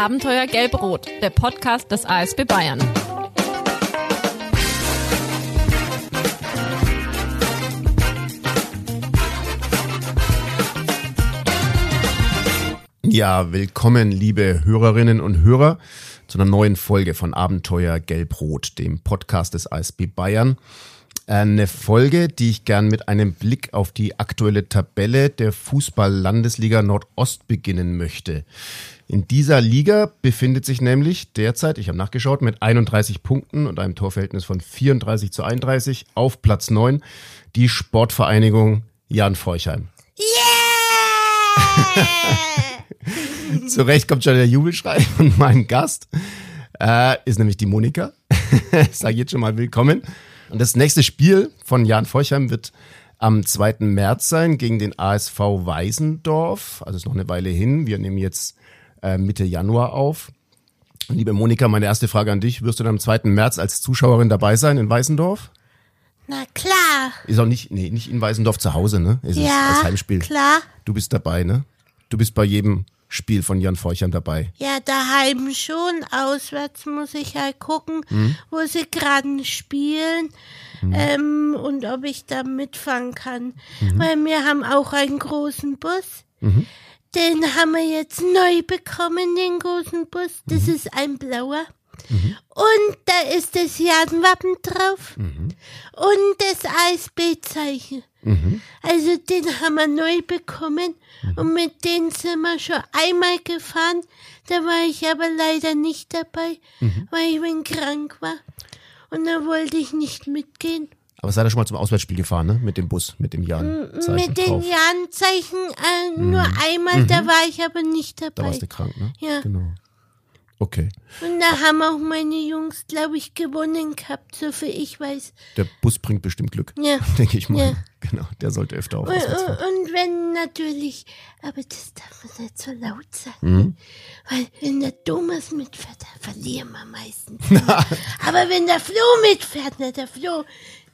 Abenteuer Gelb-Rot, der Podcast des ASB Bayern. Ja, willkommen, liebe Hörerinnen und Hörer, zu einer neuen Folge von Abenteuer Gelb-Rot, dem Podcast des ASB Bayern. Eine Folge, die ich gern mit einem Blick auf die aktuelle Tabelle der Fußball-Landesliga Nordost beginnen möchte. In dieser Liga befindet sich nämlich derzeit, ich habe nachgeschaut, mit 31 Punkten und einem Torverhältnis von 34 zu 31 auf Platz 9 die Sportvereinigung Jan Forchheim. Yeah! Zu Recht kommt schon der Jubelschrei von meinem Gast. Äh, ist nämlich die Monika. ich sage jetzt schon mal willkommen. Und das nächste Spiel von Jan Forchheim wird am 2. März sein gegen den ASV Weisendorf. Also ist noch eine Weile hin. Wir nehmen jetzt äh, Mitte Januar auf. Liebe Monika, meine erste Frage an dich. Wirst du dann am 2. März als Zuschauerin dabei sein in Weißendorf? Na klar. Ist auch nicht, nee, nicht in Weißendorf zu Hause, ne? Ist es Ja, als Heimspiel. klar. Du bist dabei, ne? Du bist bei jedem Spiel von Jan Forchheim dabei. Ja, daheim schon. Auswärts muss ich halt gucken, Hm? wo sie gerade spielen ähm, und ob ich da mitfahren kann. Mhm. Weil wir haben auch einen großen Bus. Den haben wir jetzt neu bekommen, den großen Bus. Das Mhm. ist ein blauer. Und da ist das Jan-Wappen drauf. Mhm. Und das ASB-Zeichen. Also den haben wir neu bekommen. Und mit denen sind wir schon einmal gefahren. Da war ich aber leider nicht dabei, weil ich bin krank war. Und da wollte ich nicht mitgehen. Aber seid ihr schon mal zum Auswärtsspiel gefahren, ne? Mit dem Bus, mit dem Jan-Zeichen mit den. Jan-Zeichen äh, nur einmal, da war ich aber nicht Da dabei. warst du krank, ne? Ja. Genau. Okay. Und da haben auch meine Jungs, glaube ich, gewonnen gehabt, so viel ich weiß. Der Bus bringt bestimmt Glück. Ja. Denke ich mal. Ja. Genau. Der sollte öfter auf Und, und wenn natürlich, aber das darf man nicht so laut sagen, Mhm. weil wenn der Thomas mitfährt, dann verlieren wir meistens. aber wenn der Flo mitfährt, ne, der Flo,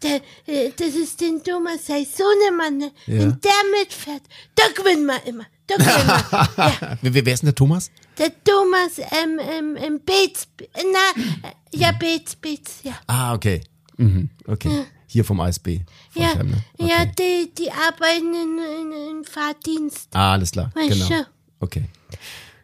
der, äh, das ist den Thomas, sei Sohnemann, ne, Ja. wenn der mitfährt, da gewinnen wir immer. Da gewinnen wir. ja. Wer, wer ist denn der Thomas? Der Thomas, ähm, ähm, ähm, Beetz, na, äh, ja, Beetz, Beetz, ja. Ah, okay. Mhm. Okay. Hier vom ASB. Ja, ne? okay. ja, die, die arbeiten in, in, in Fahrdienst. Ah, alles klar. Weißt Genau. du. Okay.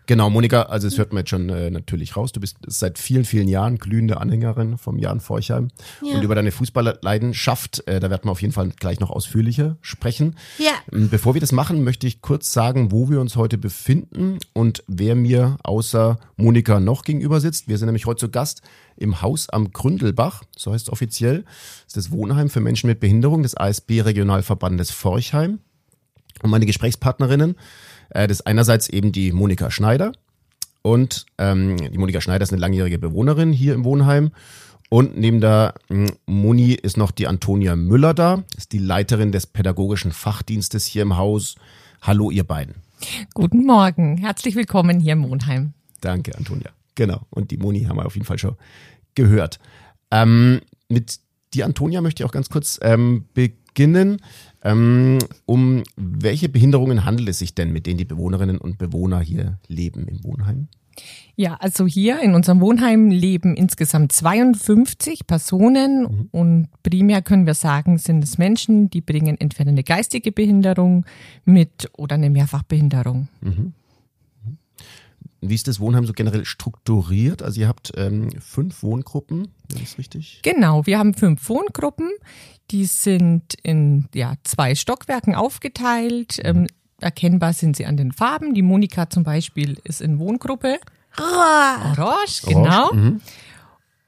Genau, Monika, also es hört man jetzt schon äh, natürlich raus. Du bist seit vielen, vielen Jahren glühende Anhängerin vom Jan Forchheim. Ja. Und über deine Fußballleidenschaft, äh, da werden wir auf jeden Fall gleich noch ausführlicher sprechen. Ja. Ähm, Bevor wir das machen, möchte ich kurz sagen, wo wir uns heute befinden und wer mir außer Monika noch gegenüber sitzt. Wir sind nämlich heute zu Gast im Haus am Gründelbach, so heißt es offiziell. Das ist das Wohnheim für Menschen mit Behinderung des ASB Regionalverbandes Forchheim. Und meine Gesprächspartnerinnen, äh, das ist einerseits eben die Monika Schneider. Und ähm, die Monika Schneider ist eine langjährige Bewohnerin hier im Wohnheim. Und neben der mh, Moni ist noch die Antonia Müller da, ist die Leiterin des pädagogischen Fachdienstes hier im Haus. Hallo, ihr beiden. Guten Morgen, herzlich willkommen hier im Wohnheim. Danke, Antonia. Genau. Und die Moni haben wir auf jeden Fall schon gehört. Ähm, mit die Antonia möchte ich auch ganz kurz ähm, beginnen. Ähm, um welche Behinderungen handelt es sich denn, mit denen die Bewohnerinnen und Bewohner hier leben im Wohnheim? Ja, also hier in unserem Wohnheim leben insgesamt 52 Personen und primär können wir sagen, sind es Menschen, die bringen entweder eine geistige Behinderung mit oder eine Mehrfachbehinderung. Wie ist das Wohnheim so generell strukturiert? Also ihr habt ähm, fünf Wohngruppen, ist das richtig? Genau, wir haben fünf Wohngruppen, die sind in ja, zwei Stockwerken aufgeteilt. Ähm, erkennbar sind sie an den Farben. Die Monika zum Beispiel ist in Wohngruppe Rohr. Orange, genau. Orange, mhm.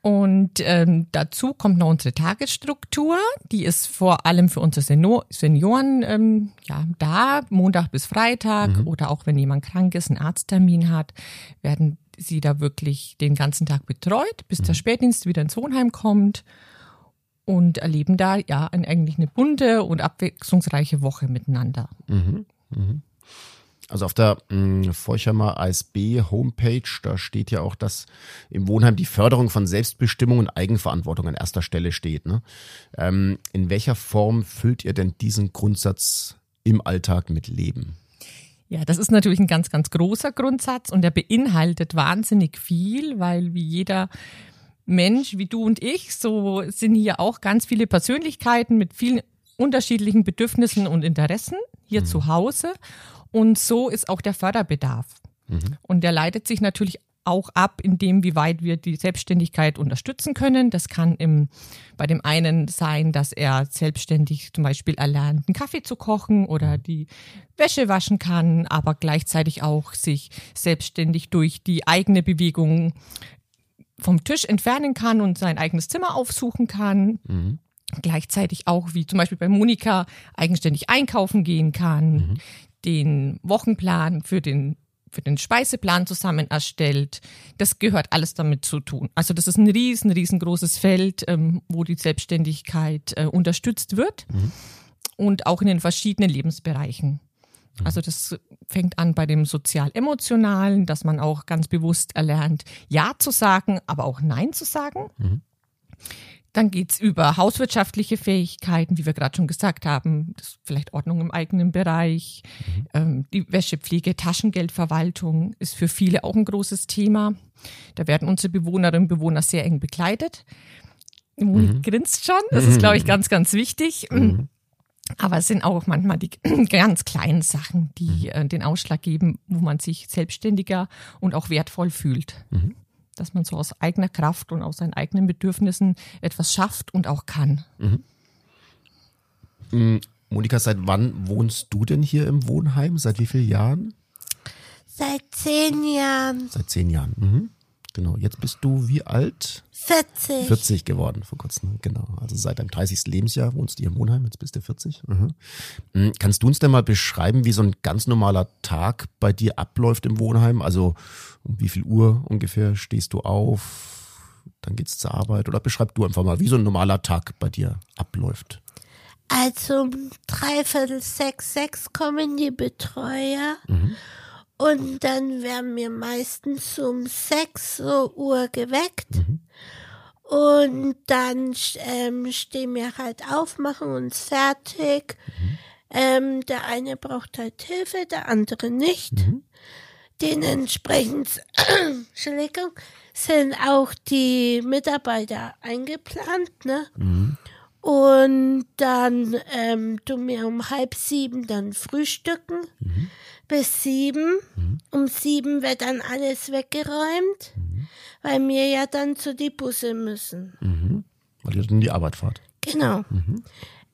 Und ähm, dazu kommt noch unsere Tagesstruktur. Die ist vor allem für unsere Seno Senioren ähm, ja, da, Montag bis Freitag oder auch wenn jemand krank ist, einen Arzttermin hat, werden sie da wirklich den ganzen Tag betreut, bis der Spätdienst wieder ins Wohnheim kommt und erleben da ja eigentlich eine bunte und abwechslungsreiche Woche miteinander. Also auf der mh, Forchheimer ASB Homepage, da steht ja auch, dass im Wohnheim die Förderung von Selbstbestimmung und Eigenverantwortung an erster Stelle steht. Ne? Ähm, in welcher Form füllt ihr denn diesen Grundsatz im Alltag mit Leben? Ja, das ist natürlich ein ganz, ganz großer Grundsatz und der beinhaltet wahnsinnig viel, weil wie jeder Mensch, wie du und ich, so sind hier auch ganz viele Persönlichkeiten mit vielen unterschiedlichen Bedürfnissen und Interessen hier mhm. zu Hause. Und so ist auch der Förderbedarf. Mhm. Und der leitet sich natürlich auch ab, in dem, wie weit wir die Selbstständigkeit unterstützen können. Das kann im, bei dem einen sein, dass er selbstständig zum Beispiel erlernt, einen Kaffee zu kochen oder die Wäsche waschen kann, aber gleichzeitig auch sich selbstständig durch die eigene Bewegung vom Tisch entfernen kann und sein eigenes Zimmer aufsuchen kann. Mhm. Gleichzeitig auch, wie zum Beispiel bei Monika, eigenständig einkaufen gehen kann, mhm. Den Wochenplan für den für den Speiseplan zusammen erstellt. Das gehört alles damit zu tun. Also das ist ein riesen, riesengroßes Feld, ähm, wo die Selbstständigkeit äh, unterstützt wird mhm. und auch in den verschiedenen Lebensbereichen. Mhm. Also das fängt an bei dem sozial-emotionalen, dass man auch ganz bewusst erlernt, Ja zu sagen, aber auch Nein zu sagen. Mhm. Dann geht's über hauswirtschaftliche Fähigkeiten, wie wir gerade schon gesagt haben, das vielleicht Ordnung im eigenen Bereich, mhm. ähm, die Wäschepflege, Taschengeldverwaltung ist für viele auch ein großes Thema. Da werden unsere Bewohnerinnen und Bewohner sehr eng begleitet. Moni mhm. grinst schon, das ist, glaube ich, ganz, ganz wichtig. Mhm. Aber es sind auch manchmal die ganz kleinen Sachen, die mhm. äh, den Ausschlag geben, wo man sich selbstständiger und auch wertvoll fühlt. Mhm dass man so aus eigener Kraft und aus seinen eigenen Bedürfnissen etwas schafft und auch kann. Mhm. mhm. Monika, seit wann wohnst du denn hier im Wohnheim? Seit wie vielen Jahren? Seit zehn Jahren. Seit zehn Jahren. Mhm. Genau. Jetzt bist du wie alt? 40. 40 geworden vor kurzem. Genau. Also seit deinem 30. Lebensjahr wohnst du hier im Wohnheim. Jetzt bist du 40. Mhm. mhm. Kannst du uns denn mal beschreiben, wie so ein ganz normaler Tag bei dir abläuft im Wohnheim? Also um wie viel Uhr ungefähr stehst du auf? Dann geht's zur Arbeit. Oder beschreib du einfach mal, wie so ein normaler Tag bei dir abläuft. Also um dreiviertel sechs, sechs kommen die Betreuer. Mhm. Und dann werden wir meistens um 6 Uhr geweckt. Mhm. Und dann ähm, stehen wir halt auf, machen uns fertig. Mhm. Ähm, der eine braucht halt Hilfe, der andere nicht. Mhm. Dementsprechend Entschuldigung, sind auch die Mitarbeiter eingeplant. Ne? Mhm. Und dann ähm, tun wir um halb sieben dann frühstücken mhm. Bis sieben. Mhm. Um sieben wird dann alles weggeräumt, mhm. weil wir ja dann zu die Busse müssen. Mhm. Weil ihr dann die Arbeit fahrt. Genau. Mhm.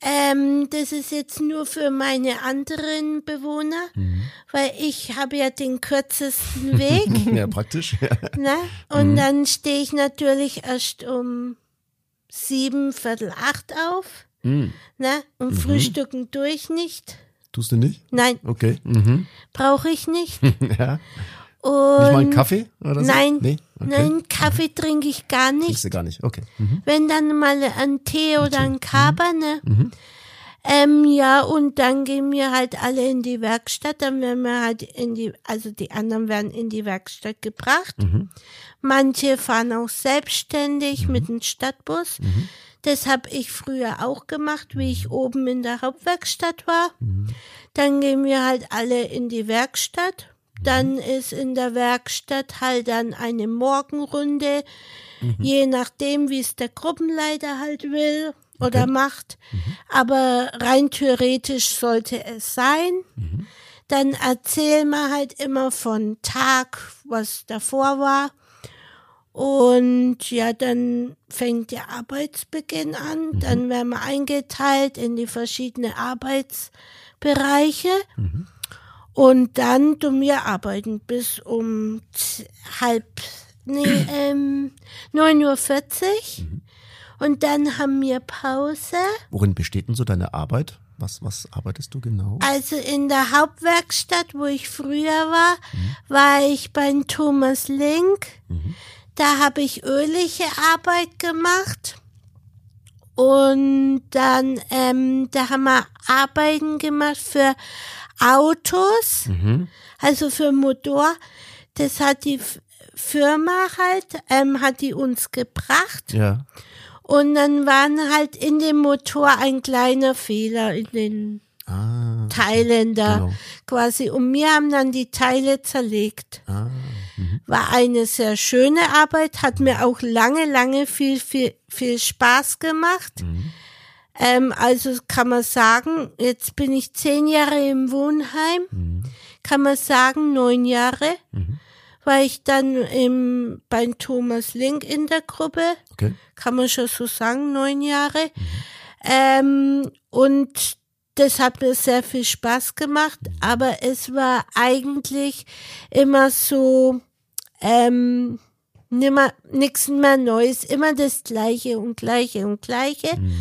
Ähm, das ist jetzt nur für meine anderen Bewohner, mhm. weil ich habe ja den kürzesten Weg. ja, praktisch. Ja. Ne? Und dann stehe ich natürlich erst um sieben, Viertel acht auf. Mhm. Ne? Und mhm. frühstücken tue ich nicht. Tust du nicht? Nein. Okay. Mhm. Brauche ich nicht. ja. Und nicht mal einen Kaffee oder so? Nein, nee? okay. nein, Kaffee mhm. trinke ich gar nicht. Trinkst du gar nicht, okay. Mhm. Wenn dann mal ein Tee oder ein Kaba, ne? Mhm. Ähm, ja, und dann gehen wir halt alle in die Werkstatt, dann werden wir halt in die, also die anderen werden in die Werkstatt gebracht. Mhm. Manche fahren auch selbstständig mhm. mit dem Stadtbus. Mhm. Das habe ich früher auch gemacht, wie ich oben in der Hauptwerkstatt war. Mhm. Dann gehen wir halt alle in die Werkstatt. Dann ist in der Werkstatt halt dann eine Morgenrunde, mhm. je nachdem, wie es der Gruppenleiter halt will oder okay. macht. Mhm. Aber rein theoretisch sollte es sein. Mhm. Dann erzählen wir halt immer von Tag, was davor war. Und ja, dann fängt der Arbeitsbeginn an. Mhm. Dann werden wir eingeteilt in die verschiedenen Arbeitsbereiche. Mhm. Und dann tun wir arbeiten bis um halb, nee, ähm, 9.40 Uhr. Mhm. Und dann haben wir Pause. Worin besteht denn so deine Arbeit? Was, was arbeitest du genau? Also in der Hauptwerkstatt, wo ich früher war, mhm. war ich beim Thomas Link. Mhm. Da habe ich ölige Arbeit gemacht. Und dann, ähm, da haben wir Arbeiten gemacht für Autos, mhm. also für Motor. Das hat die Firma halt, ähm, hat die uns gebracht. Ja. Und dann waren halt in dem Motor ein kleiner Fehler in den Ah, Thailänder genau. quasi. Und wir haben dann die Teile zerlegt. Ah, War eine sehr schöne Arbeit, hat mir auch lange, lange viel, viel, viel Spaß gemacht. Mhm. Ähm, also kann man sagen, jetzt bin ich zehn Jahre im Wohnheim, mhm. kann man sagen, neun Jahre. Mhm war ich dann im, bei Thomas Link in der Gruppe. Okay. Kann man schon so sagen, neun Jahre. Mhm. Ähm, und das hat mir sehr viel Spaß gemacht, mhm. aber es war eigentlich immer so, ähm, nimmer, nichts mehr Neues, immer das Gleiche und Gleiche und Gleiche. Mhm.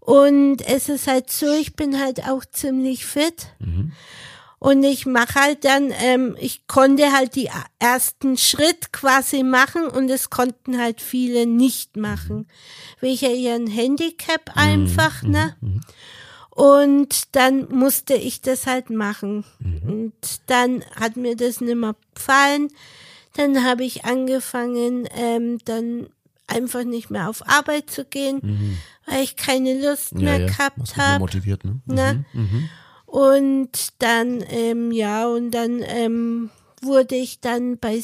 Und es ist halt so, ich bin halt auch ziemlich fit. Mhm. Und ich mache halt dann, ähm, ich konnte halt die ersten Schritt quasi machen und es konnten halt viele nicht machen. Welcher ihren Handicap mhm, einfach, mhm. ne? Mhm. Und dann musste ich das halt machen. Mhm. Und dann hat mir das nicht mehr gefallen. Dann habe ich angefangen, ähm, dann einfach nicht mehr auf Arbeit zu gehen, mhm. weil ich keine Lust ja, mehr ja. gehabt habe. motiviert, ne? ne? Mhm. Mhm. Und dann, ähm, ja, und dann ähm, wurde ich dann bei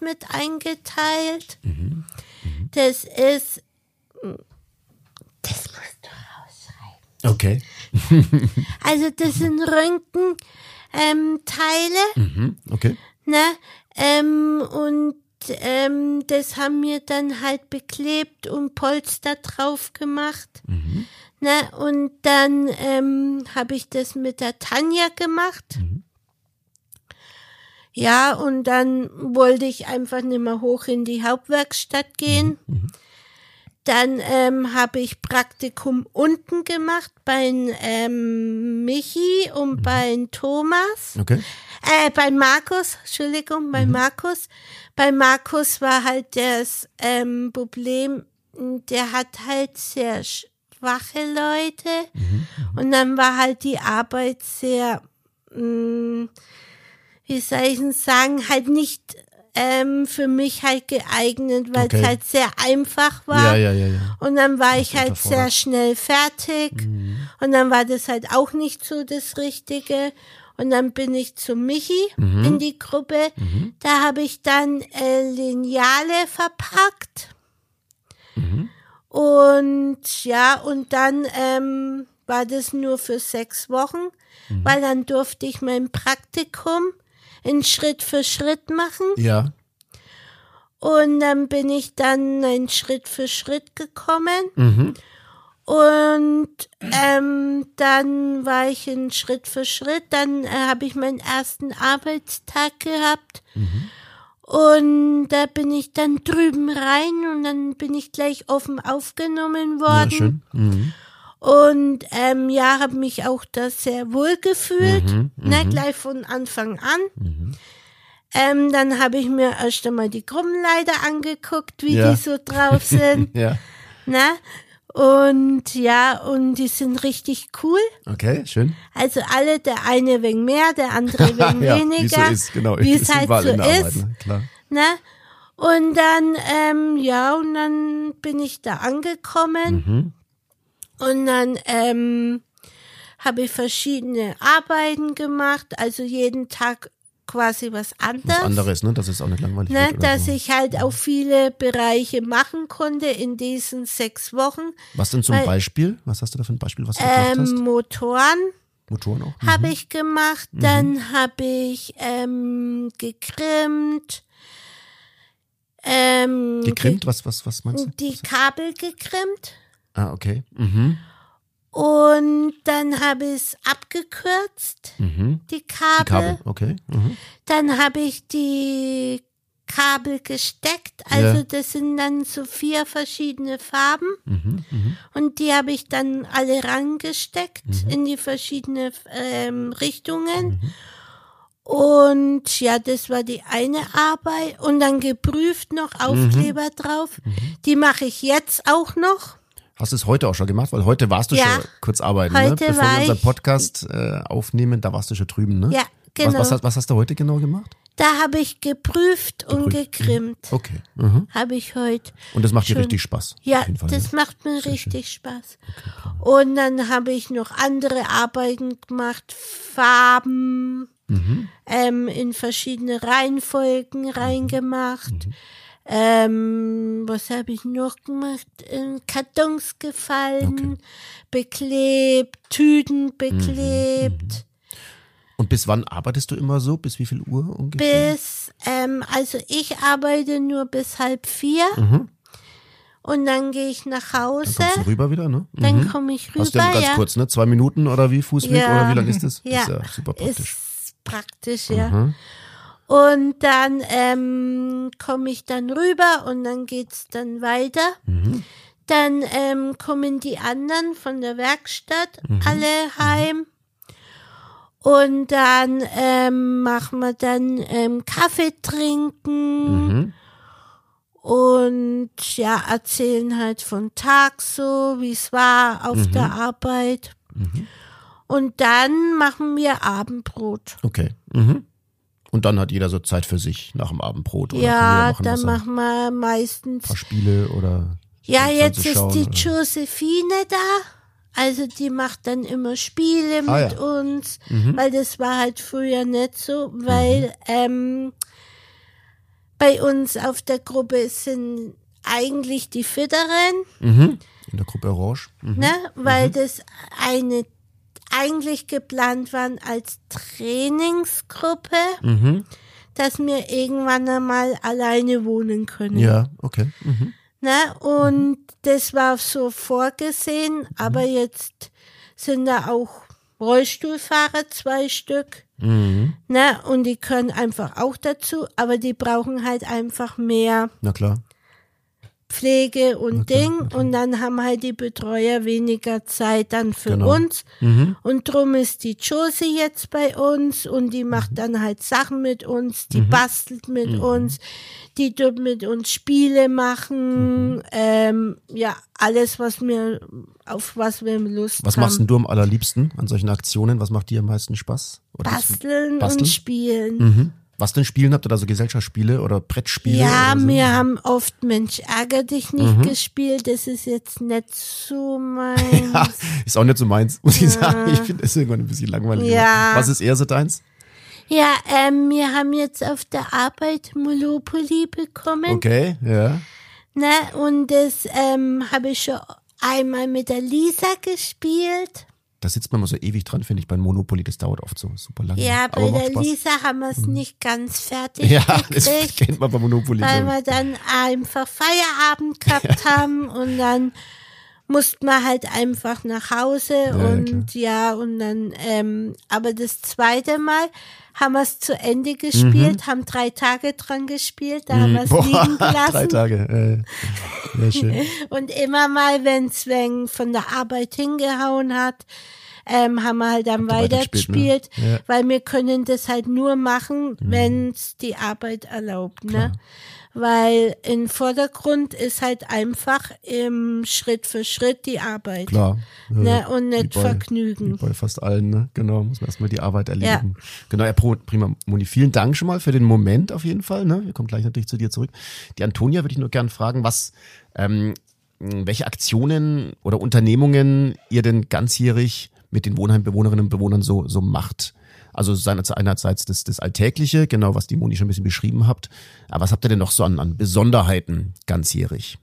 mit eingeteilt. Mhm. Mhm. Das ist, das musst du rausschreiben. Okay. also das sind Röntgenteile. Ähm, mhm. Okay. Ne? Ähm, und ähm, das haben wir dann halt beklebt und Polster drauf gemacht. Mhm. Ne? Und dann ähm, habe ich das mit der Tanja gemacht. Mhm. Ja, und dann wollte ich einfach nicht mehr hoch in die Hauptwerkstatt gehen. Mhm. mhm. Dann ähm, habe ich Praktikum unten gemacht bei ähm, Michi und mhm. bei Thomas. Okay. Äh, bei Markus, Entschuldigung, bei mhm. Markus. Bei Markus war halt das ähm, Problem, der hat halt sehr schwache Leute. Mhm. Und dann war halt die Arbeit sehr, mh, mm, wie soll ich denn sagen, halt nicht ähm, für mich halt geeignet, weil okay. es halt sehr einfach war. Ja, ja, ja, ja. Und dann war das ich halt sehr schnell fertig. Mhm. Und dann war das halt auch nicht so das Richtige. Und dann bin ich zu Michi mhm. in die Gruppe. Mhm. Da habe ich dann äh, Lineale verpackt. Mhm. Und ja, und dann ähm, war das nur für sechs Wochen, mhm. weil dann durfte ich mein Praktikum in Schritt für Schritt machen. Ja. Und dann bin ich dann ein Schritt für Schritt gekommen. Und ähm, dann war ich in Schritt für Schritt. Dann äh, habe ich meinen ersten Arbeitstag gehabt. Mhm. Und da bin ich dann drüben rein und dann bin ich gleich offen aufgenommen worden. Ja. Mhm. Und ähm, ja, habe mich auch da sehr wohl gefühlt, mhm, ne, mhm. gleich von Anfang an. Mhm. Ähm, dann habe ich mir erst einmal die Gruppenleiter angeguckt, wie ja. die so drauf sind. ja. Ne? Und ja, und die sind richtig cool. Okay, schön. Also alle, der eine wegen mehr, der andere wegen ja, weniger. Wie so ist, genau. Wie es halt so ist. Arbeit, ne? Klar. Ne? Und dann, ähm, ja, und dann bin ich da angekommen. Mhm. Und dann ähm, habe ich verschiedene Arbeiten gemacht, also jeden Tag quasi was anderes. Was anderes, ne? Das ist auch nicht langweilig. Ne? Dass so. ich halt auch viele Bereiche machen konnte in diesen sechs Wochen. Was denn zum Weil, Beispiel? Was hast du da für ein Beispiel, was du ähm, hast? Motoren. Motoren auch? Mhm. Habe ich gemacht. Mhm. Dann habe ich ähm, gekrimmt. Ähm, gekrimmt? Was, was, was meinst du? Die Kabel gekrimmt. Ah, okay. Mhm. Und dann habe ich es abgekürzt, mhm. die Kabel. Die Kabel, okay. Mhm. Dann habe ich die Kabel gesteckt. Also ja. das sind dann so vier verschiedene Farben. Mhm, mh. Und die habe ich dann alle rangesteckt mhm. in die verschiedenen ähm, Richtungen. Mhm. Und ja, das war die eine Arbeit. Und dann geprüft noch Aufkleber mhm. drauf. Mhm. Die mache ich jetzt auch noch. Hast du es heute auch schon gemacht? Weil heute warst du ja, schon kurz arbeiten, ne? Bevor wir unseren Podcast äh, aufnehmen, da warst du schon drüben, ne? Ja, genau. Was, was, was, hast du heute genau gemacht? Da habe ich geprüft, und Geprüft, gegrimmt. Okay. Mhm. Habe ich heute. Und das macht dir Schon. richtig Spaß. Ja, Fall, das ne? macht mir richtig Spaß. Und dann habe ich noch andere Arbeiten gemacht, Farben Mhm. ähm, in verschiedene Reihenfolgen reingemacht. Ähm, was habe ich noch gemacht? Ähm, Kartons gefallen, beklebt, Tüten beklebt. Und bis wann arbeitest du immer so? Bis wie viel Uhr ungefähr? Bis, ähm, also ich arbeite nur bis halb vier. Und dann gehe ich nach Hause. Mhm. Dann kommst du rüber wieder, ne? Dann Mhm. komme ich rüber. Hast du ja ganz ja. kurz, ne? Zwei Minuten oder wie Fußweg Ja. oder wie lang ist das? Das Ja, ist ja super praktisch. Ist praktisch, ja. Mhm. Und dann ähm, komme ich dann rüber und dann geht's dann weiter. Mhm. Dann ähm, kommen die anderen von der Werkstatt Mhm. alle heim. Und dann ähm, machen wir dann ähm, Kaffee trinken Mhm. und ja, erzählen halt von Tag so, wie es war auf Mhm. der Arbeit. Und dann machen wir Abendbrot. Okay. Mhm. Und dann hat jeder so Zeit für sich nach dem Abendbrot. Oder ja, machen, dann machen wir meistens. ein paar Spiele oder. Ja, jetzt ist die oder? Josephine da. Also die macht dann immer Spiele Ah, mit ja. Mhm. uns, weil das war halt früher nicht so, weil ähm, bei uns auf der Gruppe sind eigentlich die Fitteren, Mhm. In der Gruppe Orange. Mhm. ne, weil das eine eigentlich geplant waren als Trainingsgruppe, Mhm. dass wir irgendwann einmal alleine wohnen können. Ja, okay. Mhm. Ne? Und das war so vorgesehen, aber jetzt sind da auch Rollstuhlfahrer, zwei Stück. Mhm. Ne? Und die können einfach auch dazu, aber die brauchen halt einfach mehr Na klar. Pflege und Ding. Und dann haben halt die Betreuer weniger Zeit dann für Genau. uns. Mhm. Und drum ist die Josie jetzt bei uns und die macht dann halt Sachen mit uns, die bastelt mit uns, die tut mit uns Spiele machen, ähm, ja, alles, was wir, auf was wir Lust Was haben. machst denn du am allerliebsten an solchen Aktionen? Was macht dir am meisten Spaß? Basteln, Basteln? und spielen. Was denn spielen habt ihr da so Gesellschaftsspiele oder Brettspiele? Ja, oder so? wir haben oft Mensch ärger dich nicht Mhm. gespielt. Das ist jetzt nicht so meins. Ja, ist auch nicht so meins, muss ich sagen. Ich finde das irgendwann ein bisschen langweilig. Ja. Was ist eher so deins? ja, ähm, wir haben jetzt auf der Arbeit Monopoly bekommen. Okay, ja. Ne? Und das ähm, habe ich schon einmal mit der Lisa gespielt. Da sitzt man mal so ewig dran, finde ich, beim Monopoly. Das dauert oft so super lange. Ja, bei der. Mhm. Lisa haben wir es nicht ganz fertig Ja, das gekriegt. kennt man bei Monopoly. weil ich. wir dann einfach Feierabend gehabt haben und dann mussten wir halt einfach nach Hause ja, und ja, und dann, ähm, aber das zweite Mal haben wir es zu Ende gespielt, haben drei Tage dran gespielt, da haben wir es Mhm. Liegen drei gelassen. Tage. Äh, sehr schön. Und immer mal, wenn Sven von der Arbeit hingehauen hat, ähm, haben wir halt dann weitergespielt, weitergespielt, ne? Ja. weil wir können das halt nur machen, wenn's die Arbeit erlaubt, ne? Weil im Vordergrund ist halt einfach im Schritt für Schritt die Arbeit. Klar. Ne? Und nicht bei- Vergnügen. Bei fast allen, ne? Genau, muss man erstmal die Arbeit. Genau, ja, pro- prima. Moni, vielen Dank schon mal für den Moment auf jeden Fall. Ne? Wir kommen gleich natürlich zu dir zurück. Die Antonia würde ich nur gern fragen, was, ähm, welche Aktionen oder Unternehmungen ihr denn ganzjährig mit den Wohnheimbewohnerinnen und Bewohnern so, so macht. Also einerseits das, das Alltägliche, genau, was die Moni schon ein bisschen beschrieben habt. Aber was habt ihr denn noch so an, an Besonderheiten ganzjährig?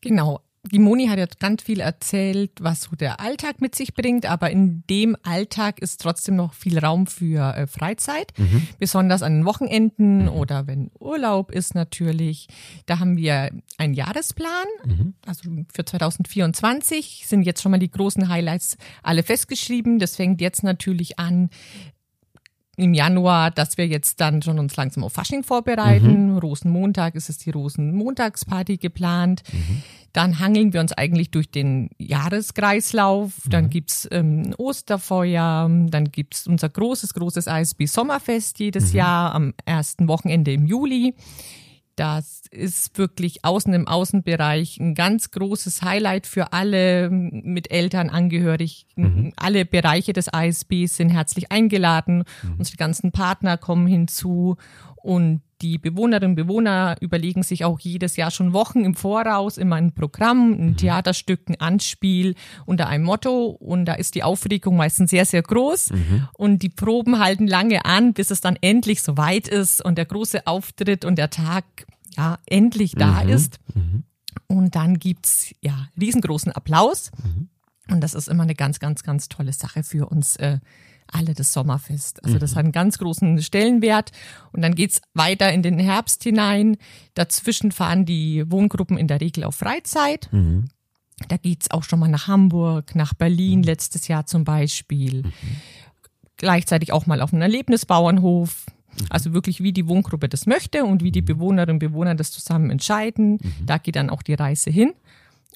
Genau. Die Moni hat jetzt ganz viel erzählt, was so der Alltag mit sich bringt, aber in dem Alltag ist trotzdem noch viel Raum für äh, Freizeit, besonders an den Wochenenden oder wenn Urlaub ist natürlich. Da haben wir einen Jahresplan, also für 2024 sind jetzt schon mal die großen Highlights alle festgeschrieben. Das fängt jetzt natürlich an im Januar, dass wir jetzt dann schon uns langsam auf Fasching vorbereiten. Rosenmontag ist es die Rosenmontagsparty geplant. Dann hangeln wir uns eigentlich durch den Jahreskreislauf. Dann gibt's ähm, Osterfeuer. Dann gibt's unser großes, großes ISB Sommerfest jedes Jahr am ersten Wochenende im Juli. Das ist wirklich außen im Außenbereich ein ganz großes Highlight für alle mit Eltern angehörig. Mhm. Alle Bereiche des ASBs sind herzlich eingeladen. Mhm. Unsere ganzen Partner kommen hinzu und die Bewohnerinnen und Bewohner überlegen sich auch jedes Jahr schon Wochen im Voraus immer ein Programm, ein mhm. Theaterstück, ein Anspiel unter einem Motto. Und da ist die Aufregung meistens sehr, sehr groß. Mhm. Und die Proben halten lange an, bis es dann endlich soweit ist und der große Auftritt und der Tag ja endlich da mhm. ist. Mhm. Und dann gibt's ja riesengroßen Applaus. Mhm. Und das ist immer eine ganz, ganz, ganz tolle Sache für uns äh, alle das Sommerfest. Also das mhm. hat einen ganz großen Stellenwert. Und dann geht's weiter in den Herbst hinein. Dazwischen fahren die Wohngruppen in der Regel auf Freizeit. Mhm. Da geht's auch schon mal nach Hamburg, nach Berlin mhm. letztes Jahr zum Beispiel. Mhm. Gleichzeitig auch mal auf einen Erlebnisbauernhof. Mhm. Also wirklich, wie die Wohngruppe das möchte und wie die mhm. Bewohnerinnen und Bewohner das zusammen entscheiden. Da geht dann auch die Reise hin.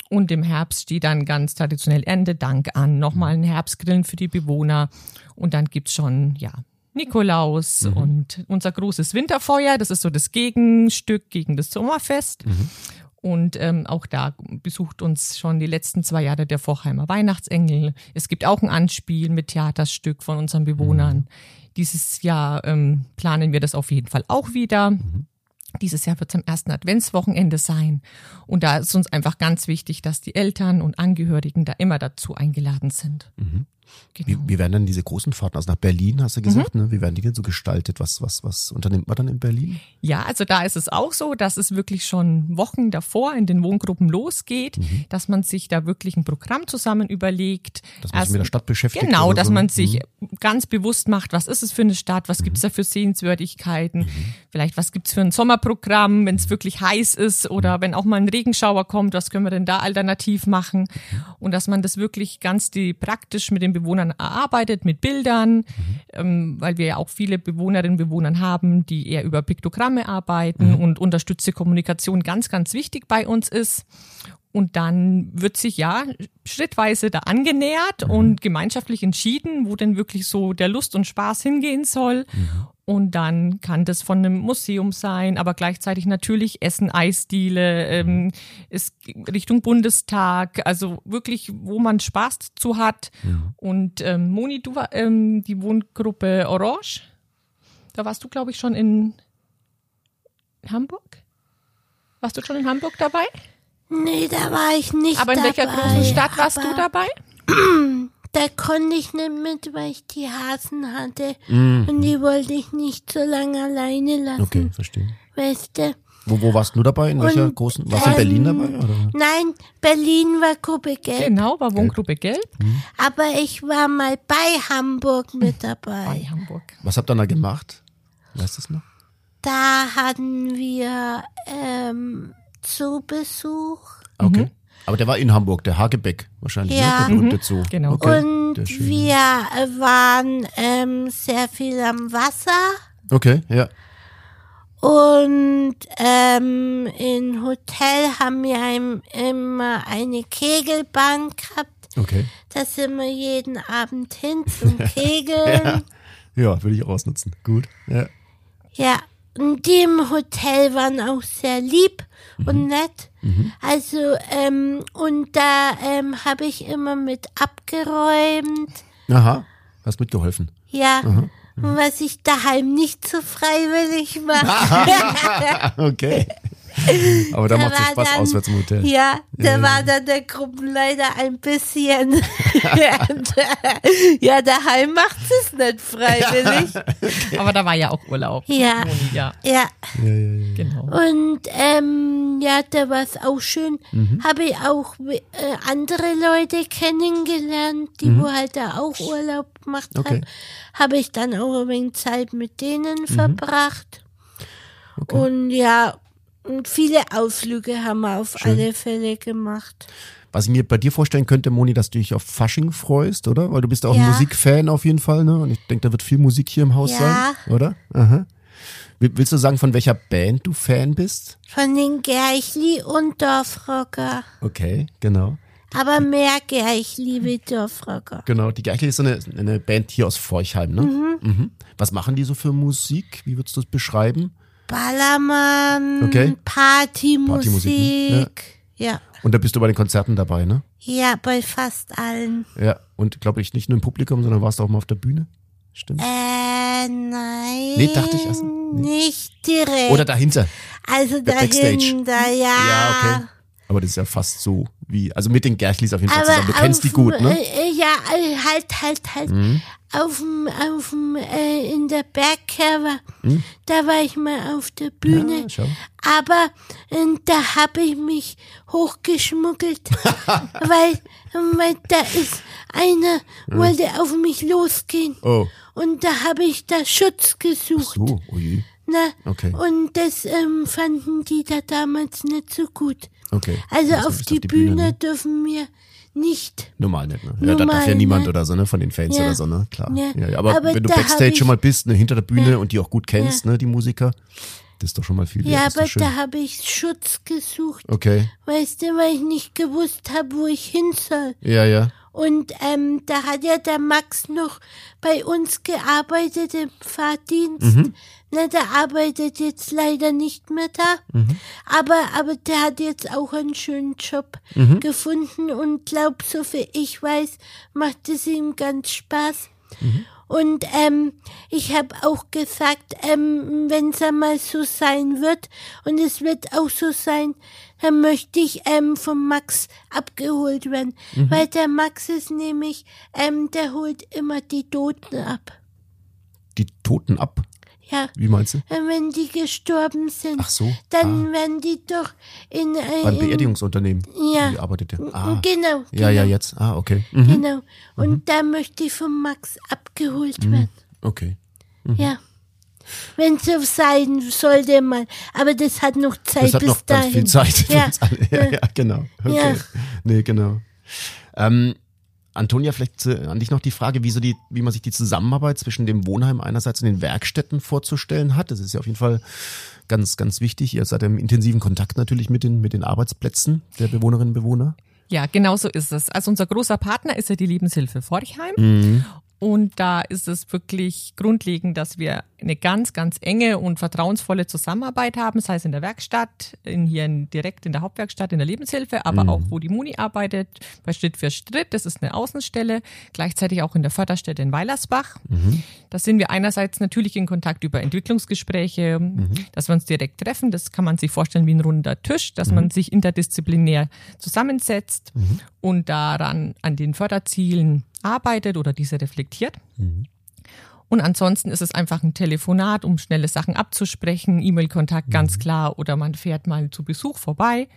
Und im Herbst steht dann ganz traditionell Erntedank an. Nochmal ein Herbstgrillen für die Bewohner. Und dann gibt's schon, ja, Nikolaus mhm. und unser großes Winterfeuer. Das ist so das Gegenstück gegen das Sommerfest. Mhm. Und ähm, auch da besucht uns schon die letzten zwei Jahre der Vorheimer Weihnachtsengel. Es gibt auch ein Anspiel mit Theaterstück von unseren Bewohnern. Mhm. Dieses Jahr ähm, planen wir das auf jeden Fall auch wieder. Mhm. Dieses Jahr wird es am ersten Adventswochenende sein. Und da ist uns einfach ganz wichtig, dass die Eltern und Angehörigen da immer dazu eingeladen sind. Mhm. Genau. Wie, wie werden dann diese großen Fahrten, also nach Berlin hast du gesagt, mhm. ne? wie werden die denn so gestaltet? Was, was, was unternimmt man dann in Berlin? Ja, also da ist es auch so, dass es wirklich schon Wochen davor in den Wohngruppen losgeht, mhm. dass man sich da wirklich ein Programm zusammen überlegt. Dass man sich mit der Stadt beschäftigt. Genau, dass so. man sich mhm. ganz bewusst macht, was ist es für eine Stadt, was gibt's mhm. da für Sehenswürdigkeiten, mhm. vielleicht was gibt's für ein Sommerprogramm, wenn es wirklich heiß ist oder wenn auch mal ein Regenschauer kommt, was können wir denn da alternativ machen? Und dass man das wirklich ganz die praktisch mit den Bewohnern erarbeitet mit Bildern, mhm. ähm, weil wir ja auch viele Bewohnerinnen und Bewohner haben, die eher über Piktogramme arbeiten mhm. und unterstützte Kommunikation ganz, ganz wichtig bei uns ist. Und dann wird sich ja schrittweise da angenähert mhm. und gemeinschaftlich entschieden, wo denn wirklich so der Lust und Spaß hingehen soll. Mhm. Und dann kann das von einem Museum sein, aber gleichzeitig natürlich Essen, Eisdiele, ähm, ist Richtung Bundestag, also wirklich, wo man Spaß zu hat. Mhm. Und ähm, Moni, du war ähm, die Wohngruppe Orange. Da warst du, glaube ich, schon in Hamburg. Warst du schon in Hamburg dabei? Nee, da war ich nicht Aber in dabei, welcher großen Stadt warst du dabei? Da konnte ich nicht mit, weil ich die Hasen hatte. Mhm. Und die wollte ich nicht so lange alleine lassen. Okay, verstehe. Weißt du? Wo, wo warst du dabei? In welcher und, großen? Warst du in Berlin dabei? Oder? Nein, Berlin war Gruppe Gelb. Genau, war Wohngruppe Gelb. Mhm. Aber ich war mal bei Hamburg mit dabei. Bei Hamburg. Was habt ihr da gemacht? Weißt du es noch? Da hatten wir ähm, zu Besuch. Okay. Mhm. Aber der war in Hamburg, der Hagebeck wahrscheinlich, ja. ne? Mhm. Genau. Okay. Und wir waren ähm, sehr viel am Wasser. Okay, ja. Und ähm, im Hotel haben wir ein, immer eine Kegelbahn gehabt. Okay. Da sind wir jeden Abend hin zum Kegeln. ja. ja, würde ich auch ausnutzen. Gut. Ja. Ja, und die im Hotel waren auch sehr lieb mhm. und nett. Mhm. Also, ähm, und da ähm, habe ich immer mit abgeräumt. Aha, hast mitgeholfen. Ja. Aha. Was ich daheim nicht so freiwillig mache. okay. Aber da, da macht es Spaß dann, auswärts im Hotel. Ja, da ja, war dann der Gruppenleiter ein bisschen. ja, daheim macht es nicht freiwillig. okay. Aber da war ja auch Urlaub. Ja. Ja. ja. ja. Genau. Und ähm, ja, da war es auch schön. Mhm. Habe ich auch äh, andere Leute kennengelernt, die mhm. wo halt da auch Urlaub gemacht okay. haben. Habe ich dann auch ein wenig Zeit mit denen mhm. verbracht. Okay. Und ja, und viele Ausflüge haben wir auf Schön. alle Fälle gemacht. Was ich mir bei dir vorstellen könnte, Moni, dass du dich auf Fasching freust, oder? Weil du bist auch ja. ein Musikfan auf jeden Fall, ne? Und ich denke, da wird viel Musik hier im Haus ja. sein, oder? Aha. Willst du sagen, von welcher Band du Fan bist? Von den Gerchli und Dorfrocker. Okay, genau. Aber mehr Gerchli wie Dorfrocker. Genau, die Gerchli ist eine, eine Band hier aus Forchheim, ne? Mhm. Mhm. Was machen die so für Musik? Wie würdest du das beschreiben? Ballermann, Okay. Partymusik. Partymusik, ja. Und da bist du bei den Konzerten dabei, ne? ja, bei fast allen. Ja. Und glaube ich nicht nur im Publikum, sondern warst du auch mal auf der Bühne? Stimmt. Äh, nein. Nee, dachte ich erst- nee. Nicht direkt. Oder dahinter. also Backstage. dahinter, ja. Ja, okay. Aber das ist ja fast so wie, also mit den Gerchlis auf jeden Fall Aber zusammen. Du kennst die gut, ne? Mhm. Äh, ja, äh, halt, halt, halt. Auf dem, auf dem, äh, in der Bergkerwe, da war ich mal auf der Bühne. Ja. Aber äh, da habe ich mich hochgeschmuggelt, weil, weil da ist einer, wollte auf mich losgehen. Oh. Und da habe ich da Schutz gesucht. So, oh. Na, Okay. Und das ähm, fanden die da damals nicht so gut. Okay. Also Also auf bist die, Bühne, ne? dürfen wir nicht. Normal nicht, ne? Ja, da darf Normal ja niemand nicht. oder so, ne? Von den Fans Ja. oder so, ne? Klar. Ja. Ja. Aber, Aber wenn du Backstage schon mal bist, ne, hinter der Bühne Ja. und die auch gut kennst, ne, die Musiker, das ist doch schon mal viel. Ja, aber da habe ich Schutz gesucht. Okay. Weißt du, weil ich nicht gewusst habe, wo ich hin soll. Ja, ja. Und ähm, da hat ja der Max noch bei uns gearbeitet im Fahrdienst. Mhm. Na, der arbeitet jetzt leider nicht mehr da. Mhm. Aber, aber der hat jetzt auch einen schönen Job Mhm. gefunden und glaub, so viel ich weiß, macht es ihm ganz Spaß. Mhm. Und ähm, ich habe auch gesagt, ähm, wenn es einmal so sein wird, und es wird auch so sein, dann möchte ich ähm, vom Max abgeholt werden. Mhm. Weil der Max ist nämlich, ähm, der holt immer die Toten ab. Die Toten ab. Ja, Wie meinst du? äh, wenn die gestorben sind, Ach so. dann werden die doch in, äh, Beim Beerdigungsunternehmen. Ja. Die arbeitet der. Ah. Genau, Ja, ja, genau. jetzt. Ah, okay. Mhm. Genau. Und da möchte ich vom Max abgeholt werden. Okay. Ja. Wenn so sein sollte mal. Aber das hat noch Zeit Das hat bis noch dahin. ganz viel Zeit für Ja. uns alle. Ja, ja, genau. Okay. Ja. Nee, genau. Ähm, Antonia, vielleicht äh, an dich noch die Frage, wie, so die, wie man sich die Zusammenarbeit zwischen dem Wohnheim einerseits und den Werkstätten vorzustellen hat. Das ist ja auf jeden Fall ganz, ganz wichtig. Ihr seid im intensiven Kontakt natürlich mit den, mit den Arbeitsplätzen der Bewohnerinnen und Bewohner. Ja, genau so ist es. Also unser großer Partner ist ja die Lebenshilfe Forchheim. Mhm. Und da ist es wirklich grundlegend, dass wir eine ganz, ganz enge und vertrauensvolle Zusammenarbeit haben, sei es in der Werkstatt, in hier in, direkt in der Hauptwerkstatt, in der Lebenshilfe, aber Mhm. auch wo die Muni arbeitet, bei Schritt für Schritt, das ist eine Außenstelle, gleichzeitig auch in der Förderstätte in Weilersbach. Mhm. Da sind wir einerseits natürlich in Kontakt über Entwicklungsgespräche, Mhm. dass wir uns direkt treffen, das kann man sich vorstellen wie ein runder Tisch, dass Mhm. man sich interdisziplinär zusammensetzt und daran an den Förderzielen arbeitet oder diese reflektiert. Und ansonsten ist es einfach ein Telefonat, um schnelle Sachen abzusprechen, E-Mail-Kontakt ganz klar oder man fährt mal zu Besuch vorbei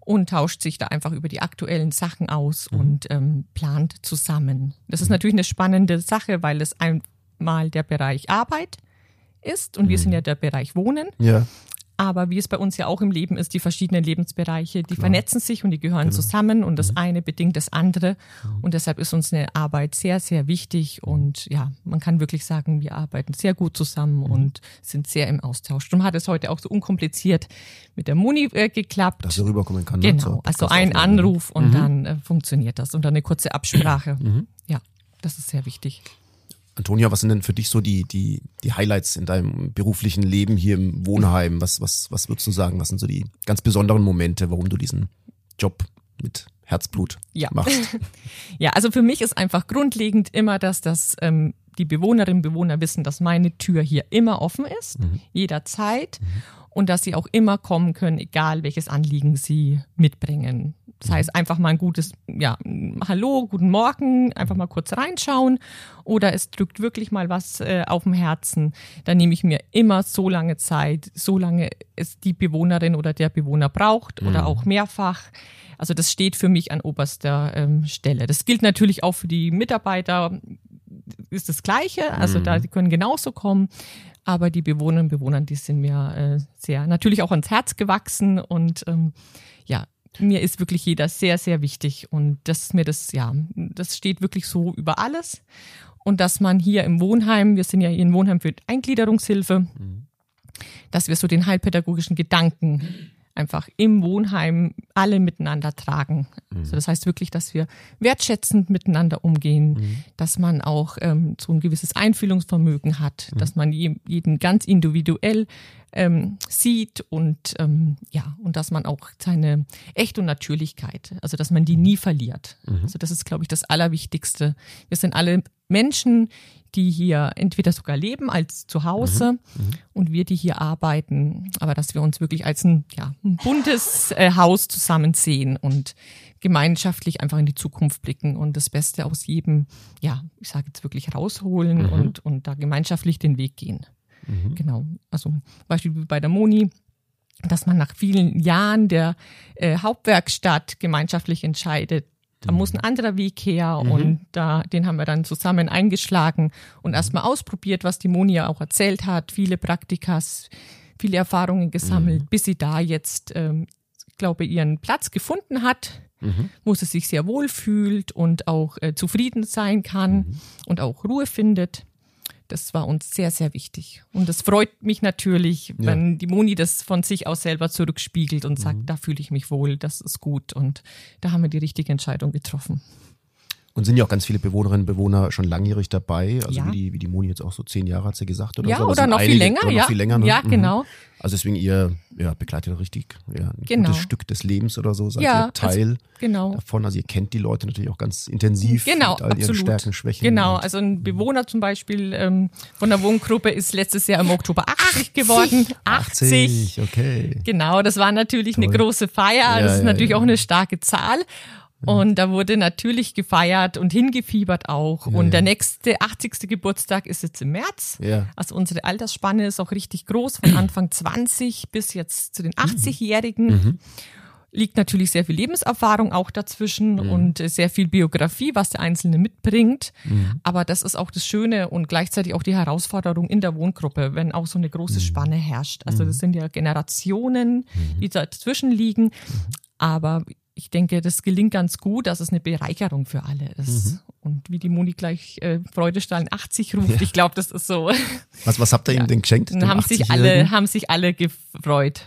und tauscht sich da einfach über die aktuellen Sachen aus und ähm, plant zusammen. Das ist natürlich eine spannende Sache, weil es einmal der Bereich Arbeit ist und wir sind ja der Bereich Wohnen. Ja. Aber wie es bei uns ja auch im Leben ist, die verschiedenen Lebensbereiche, die vernetzen sich und die gehören zusammen und das eine bedingt das andere. Und deshalb ist uns eine Arbeit sehr, sehr wichtig und ja, man kann wirklich sagen, wir arbeiten sehr gut zusammen und sind sehr im Austausch. Darum hat es heute auch so unkompliziert mit der Muni äh, geklappt. Dass er rüberkommen kann. ne, genau, zur also ein. Anruf und dann äh, funktioniert das und dann eine kurze Absprache. Ja, das ist sehr wichtig. Antonia, was sind denn für dich so die, die, die Highlights in deinem beruflichen Leben hier im Wohnheim? Was, was, was würdest du sagen? Was sind so die ganz besonderen Momente, warum du diesen Job mit Herzblut Ja. machst? Ja, also für mich ist einfach grundlegend immer, dass das ähm, die Bewohnerinnen und Bewohner wissen, dass meine Tür hier immer offen ist, jederzeit, und dass sie auch immer kommen können, egal welches Anliegen sie mitbringen. Das heißt, einfach mal ein gutes, ja, Hallo, guten Morgen, einfach mal kurz reinschauen oder es drückt wirklich mal was äh, auf dem Herzen. Dann nehme ich mir immer so lange Zeit, so lange es die Bewohnerin oder der Bewohner braucht oder auch mehrfach. Also das steht für mich an oberster ähm, Stelle. Das gilt natürlich auch für die Mitarbeiter, ist das Gleiche. Also da, die können genauso kommen. Aber die Bewohnerinnen und Bewohner, die sind mir äh, sehr, natürlich auch ans Herz gewachsen und ähm, ja, mir ist wirklich jeder sehr, sehr wichtig und das ist mir das, ja, das steht wirklich so über alles. Und dass man hier im Wohnheim, wir sind ja hier im Wohnheim für Eingliederungshilfe, dass wir so den heilpädagogischen Gedanken einfach im Wohnheim alle miteinander tragen. Mhm. Also das heißt wirklich, dass wir wertschätzend miteinander umgehen, mhm. dass man auch ähm, so ein gewisses Einfühlungsvermögen hat, mhm. dass man jeden ganz individuell ähm, sieht und ähm, ja und dass man auch seine Echt und Natürlichkeit, also dass man die nie verliert. Mhm. Also das ist, glaube ich, das Allerwichtigste. Wir sind alle Menschen, die hier entweder sogar leben als zu Hause mhm. mhm. und wir, die hier arbeiten, aber dass wir uns wirklich als ein, ja, ein buntes äh, Haus zusammen sehen und gemeinschaftlich einfach in die Zukunft blicken und das Beste aus jedem, ja, ich sage jetzt wirklich rausholen mhm. und, und da gemeinschaftlich den Weg gehen. Mhm. Genau. Also Beispiel bei der Moni, dass man nach vielen Jahren der äh, Hauptwerkstatt gemeinschaftlich entscheidet, da muss ein anderer Weg her mhm. und da, den haben wir dann zusammen eingeschlagen und mhm. erstmal ausprobiert, was die Monia auch erzählt hat, viele Praktikas, viele Erfahrungen gesammelt, mhm. bis sie da jetzt, ähm, glaube ihren Platz gefunden hat, mhm. wo sie sich sehr wohl fühlt und auch äh, zufrieden sein kann mhm. und auch Ruhe findet. Das war uns sehr, sehr wichtig. Und es freut mich natürlich, ja. wenn die Moni das von sich aus selber zurückspiegelt und sagt, mhm. da fühle ich mich wohl, das ist gut. Und da haben wir die richtige Entscheidung getroffen. Und sind ja auch ganz viele Bewohnerinnen und Bewohner schon langjährig dabei. Also ja. wie, die, wie die Moni jetzt auch so zehn Jahre hat sie gesagt oder ja, so. oder noch einige, viel länger, oder noch ja. Viel länger, ne? Ja, mhm. genau. Also deswegen ihr ja, begleitet richtig ja, ein genau. gutes Stück des Lebens oder so, seid ja, ihr Teil also, genau. davon. Also ihr kennt die Leute natürlich auch ganz intensiv genau, mit all absolut. ihren Stärken, Schwächen. Genau, also ein Bewohner zum Beispiel ähm, von der Wohngruppe ist letztes Jahr im Oktober 80 geworden. 80, 80 okay. Genau, das war natürlich Toll. eine große Feier. das ist natürlich auch eine starke Zahl. Und da wurde natürlich gefeiert und hingefiebert auch. Ja, und der nächste 80. Geburtstag ist jetzt im März. Ja. Also unsere Altersspanne ist auch richtig groß, von Anfang 20 bis jetzt zu den 80-Jährigen. Mhm. Liegt natürlich sehr viel Lebenserfahrung auch dazwischen mhm. und sehr viel Biografie, was der Einzelne mitbringt. Mhm. Aber das ist auch das Schöne und gleichzeitig auch die Herausforderung in der Wohngruppe, wenn auch so eine große mhm. Spanne herrscht. Also das mhm. sind ja Generationen, mhm. die dazwischen liegen. Aber ich denke, das gelingt ganz gut, dass es eine Bereicherung für alle ist. Mhm. Und wie die Moni gleich äh, Freudestrahlen 80 ruft, ja. ich glaube, das ist so. Was, was habt ihr ja. ihm denn geschenkt? Haben sich alle, haben sich alle gefreut.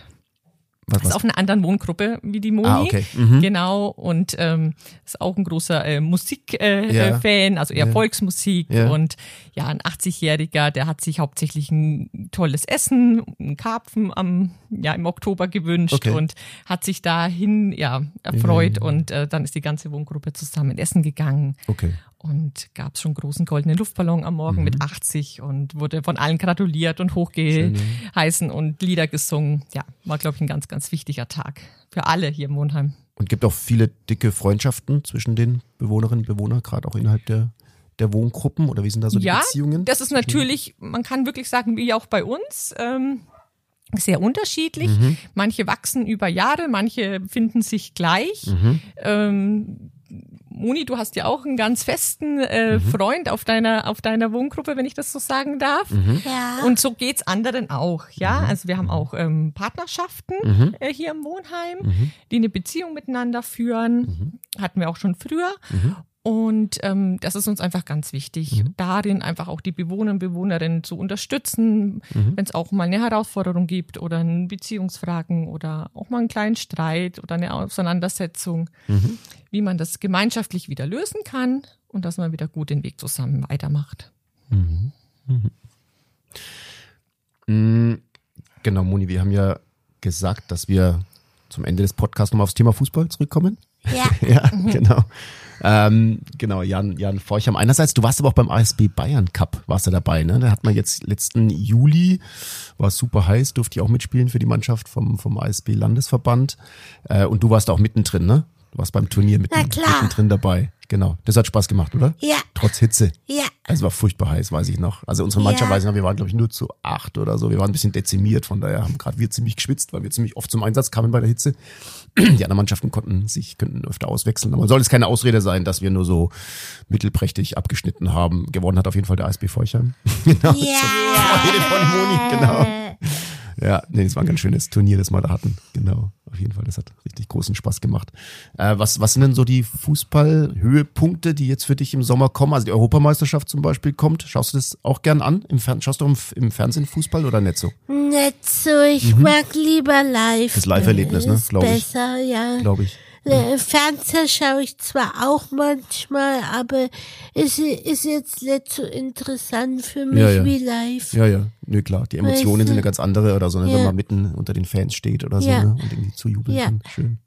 Was, was? Ist auf einer anderen Wohngruppe wie die Moni. Ah, okay. Mhm. Genau. Und ähm, ist auch ein großer äh, Musikfan, äh, ja. Fan, also eher ja. Volksmusik. Ja. Und ja, ein 80-Jähriger, der hat sich hauptsächlich ein tolles Essen, ein Karpfen am, ja, im Oktober gewünscht okay. und hat sich dahin ja erfreut. Und äh, dann ist die ganze Wohngruppe zusammen essen gegangen. Okay und gab es schon großen goldenen Luftballon am Morgen mhm. mit 80 und wurde von allen gratuliert und hochgeheißen und Lieder gesungen. Ja, war, glaube ich, ein ganz, ganz wichtiger Tag für alle hier im Wohnheim. Und gibt auch viele dicke Freundschaften zwischen den Bewohnerinnen und Bewohnern, gerade auch innerhalb der, der Wohngruppen oder wie sind da so die ja, Beziehungen? Das ist natürlich, man kann wirklich sagen, wie auch bei uns. Ähm, sehr unterschiedlich. Mhm. Manche wachsen über Jahre, manche finden sich gleich. Mhm. Ähm, Moni, du hast ja auch einen ganz festen äh, mhm. Freund auf deiner auf deiner Wohngruppe, wenn ich das so sagen darf. Mhm. Ja. Und so geht's anderen auch, ja. Mhm. Also wir haben auch ähm, Partnerschaften mhm. äh, hier im Wohnheim, mhm. die eine Beziehung miteinander führen. Mhm. Hatten wir auch schon früher. Und ähm, das ist uns einfach ganz wichtig, mhm. darin einfach auch die Bewohner und Bewohnerinnen zu unterstützen, mhm. wenn es auch mal eine Herausforderung gibt oder eine Beziehungsfragen oder auch mal einen kleinen Streit oder eine Auseinandersetzung, mhm. wie man das gemeinschaftlich wieder lösen kann und dass man wieder gut den Weg zusammen weitermacht. Mhm. Mhm. Mm, genau, Moni, wir haben ja gesagt, dass wir zum Ende des Podcasts nochmal aufs Thema Fußball zurückkommen. Ja. ja, genau. Ähm, genau, Jan, Jan Forcham. Einerseits, du warst aber auch beim ASB Bayern Cup, warst du dabei, ne? Da hat man jetzt letzten Juli, war super heiß, durfte ich auch mitspielen für die Mannschaft vom, vom ASB Landesverband. Äh, und du warst auch mittendrin, ne? Du warst beim Turnier mitten, mittendrin dabei. Genau. Das hat Spaß gemacht, oder? Ja. Trotz Hitze. Ja. Es war furchtbar heiß, weiß ich noch. Also unsere Mannschaft, ja. weiß ich noch, wir waren, glaube ich, nur zu acht oder so. Wir waren ein bisschen dezimiert, von daher haben gerade wir ziemlich geschwitzt, weil wir ziemlich oft zum Einsatz kamen bei der Hitze. Die anderen Mannschaften konnten sich, könnten öfter auswechseln. Aber soll es keine Ausrede sein, dass wir nur so mittelprächtig abgeschnitten haben. Gewonnen hat auf jeden Fall der ASB Feuchheim. genau. Ja. Freude von Moni, genau. Ja, nee, es war ein ganz schönes Turnier, das wir da hatten. Genau. Auf jeden Fall. Das hat richtig großen Spaß gemacht. Äh, was, was sind denn so die Fußball-Höhepunkte, die jetzt für dich im Sommer kommen? Also die Europameisterschaft zum Beispiel kommt. Schaust du das auch gern an? Im Fern Schaust du im, im Fernsehen Fußball oder nicht so? Nicht so, ich mhm. mag lieber live. Das Live-Erlebnis, ne? Glaube ich. Besser, ja. Glaube ich. Ja. Fernseher schaue ich zwar auch manchmal, aber es ist jetzt nicht so interessant für mich ja, ja. wie live. Ja, ja, nee, klar. Die Emotionen weißt du? sind ja ganz andere oder so, ne? wenn man mitten unter den Fans steht oder so ne? und irgendwie zujubeln ja. kann. Schön.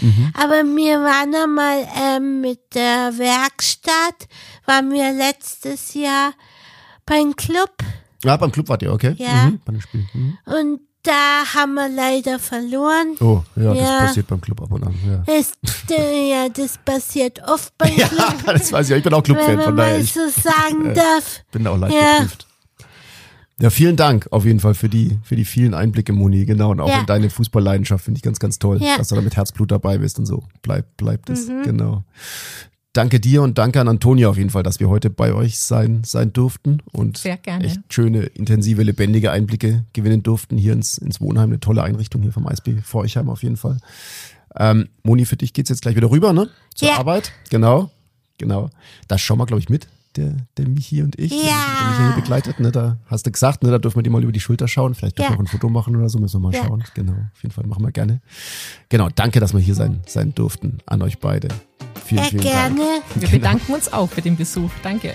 Mhm. Aber wir waren einmal ähm, mit der Werkstatt, waren wir letztes Jahr beim Club. Ja, beim Club wart ihr, okay. Ja. Mhm, beim Spiel. Mhm. Und da haben wir leider verloren. Oh, ja, ja. das passiert beim Club ab und an. Ja, das, ja, das passiert oft beim Club. Ja, das weiß ich. Ich bin auch Clubfan, von daher. Wenn man so sagen äh, darf. Bin da auch leicht ja. geprüft. Ja, vielen Dank auf jeden Fall für die, für die vielen Einblicke, Moni. Genau. Und auch ja. in deine Fußballleidenschaft finde ich ganz, ganz toll, ja. dass du da mit Herzblut dabei bist und so. Bleibt, bleibt es. Mhm. Genau danke dir und danke an Antonia auf jeden Fall, dass wir heute bei euch sein, sein durften und echt schöne, intensive, lebendige Einblicke gewinnen durften hier ins, ins Wohnheim. Eine tolle Einrichtung hier vom ISB Forchheim auf jeden Fall. Ähm, Moni, für dich geht's jetzt gleich wieder rüber, ne? Zur ja. Arbeit. Genau. Genau. Da schauen wir, glaube ich, mit der, der Michi und ich, ja. der mich hier begleitet. Ne, da hast du gesagt, ne, da dürfen wir die mal über die Schulter schauen. Vielleicht dürfen wir ja. auch ein Foto machen oder so, müssen wir mal ja. schauen. Genau, auf jeden Fall machen wir gerne. Genau, danke, dass wir hier sein, sein durften an euch beide. Vielen, vielen gerne. Dank. Wir genau. bedanken uns auch für den Besuch. Danke.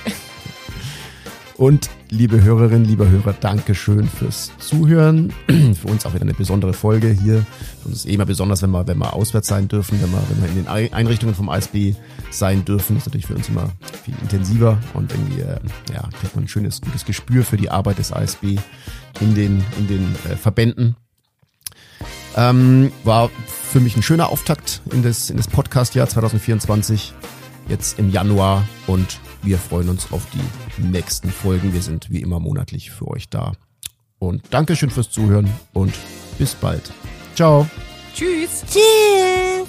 Und liebe Hörerinnen, lieber Hörer, danke schön fürs Zuhören. Für uns auch wieder eine besondere Folge hier. Für uns ist eh immer besonders, wenn wir, wenn wir auswärts sein dürfen, wenn wir, wenn wir in den Einrichtungen vom ASB sein dürfen. Das ist natürlich für uns immer viel intensiver und irgendwie, äh, ja, kriegt man ein schönes, gutes Gespür für die Arbeit des ASB in den, in den äh, Verbänden. Ähm, war für mich ein schöner Auftakt in das, in das Podcast-Jahr 2024, jetzt im Januar und wir freuen uns auf die nächsten Folgen. Wir sind wie immer monatlich für euch da. Und Dankeschön fürs Zuhören und bis bald. Ciao. Tschüss. Tschüss.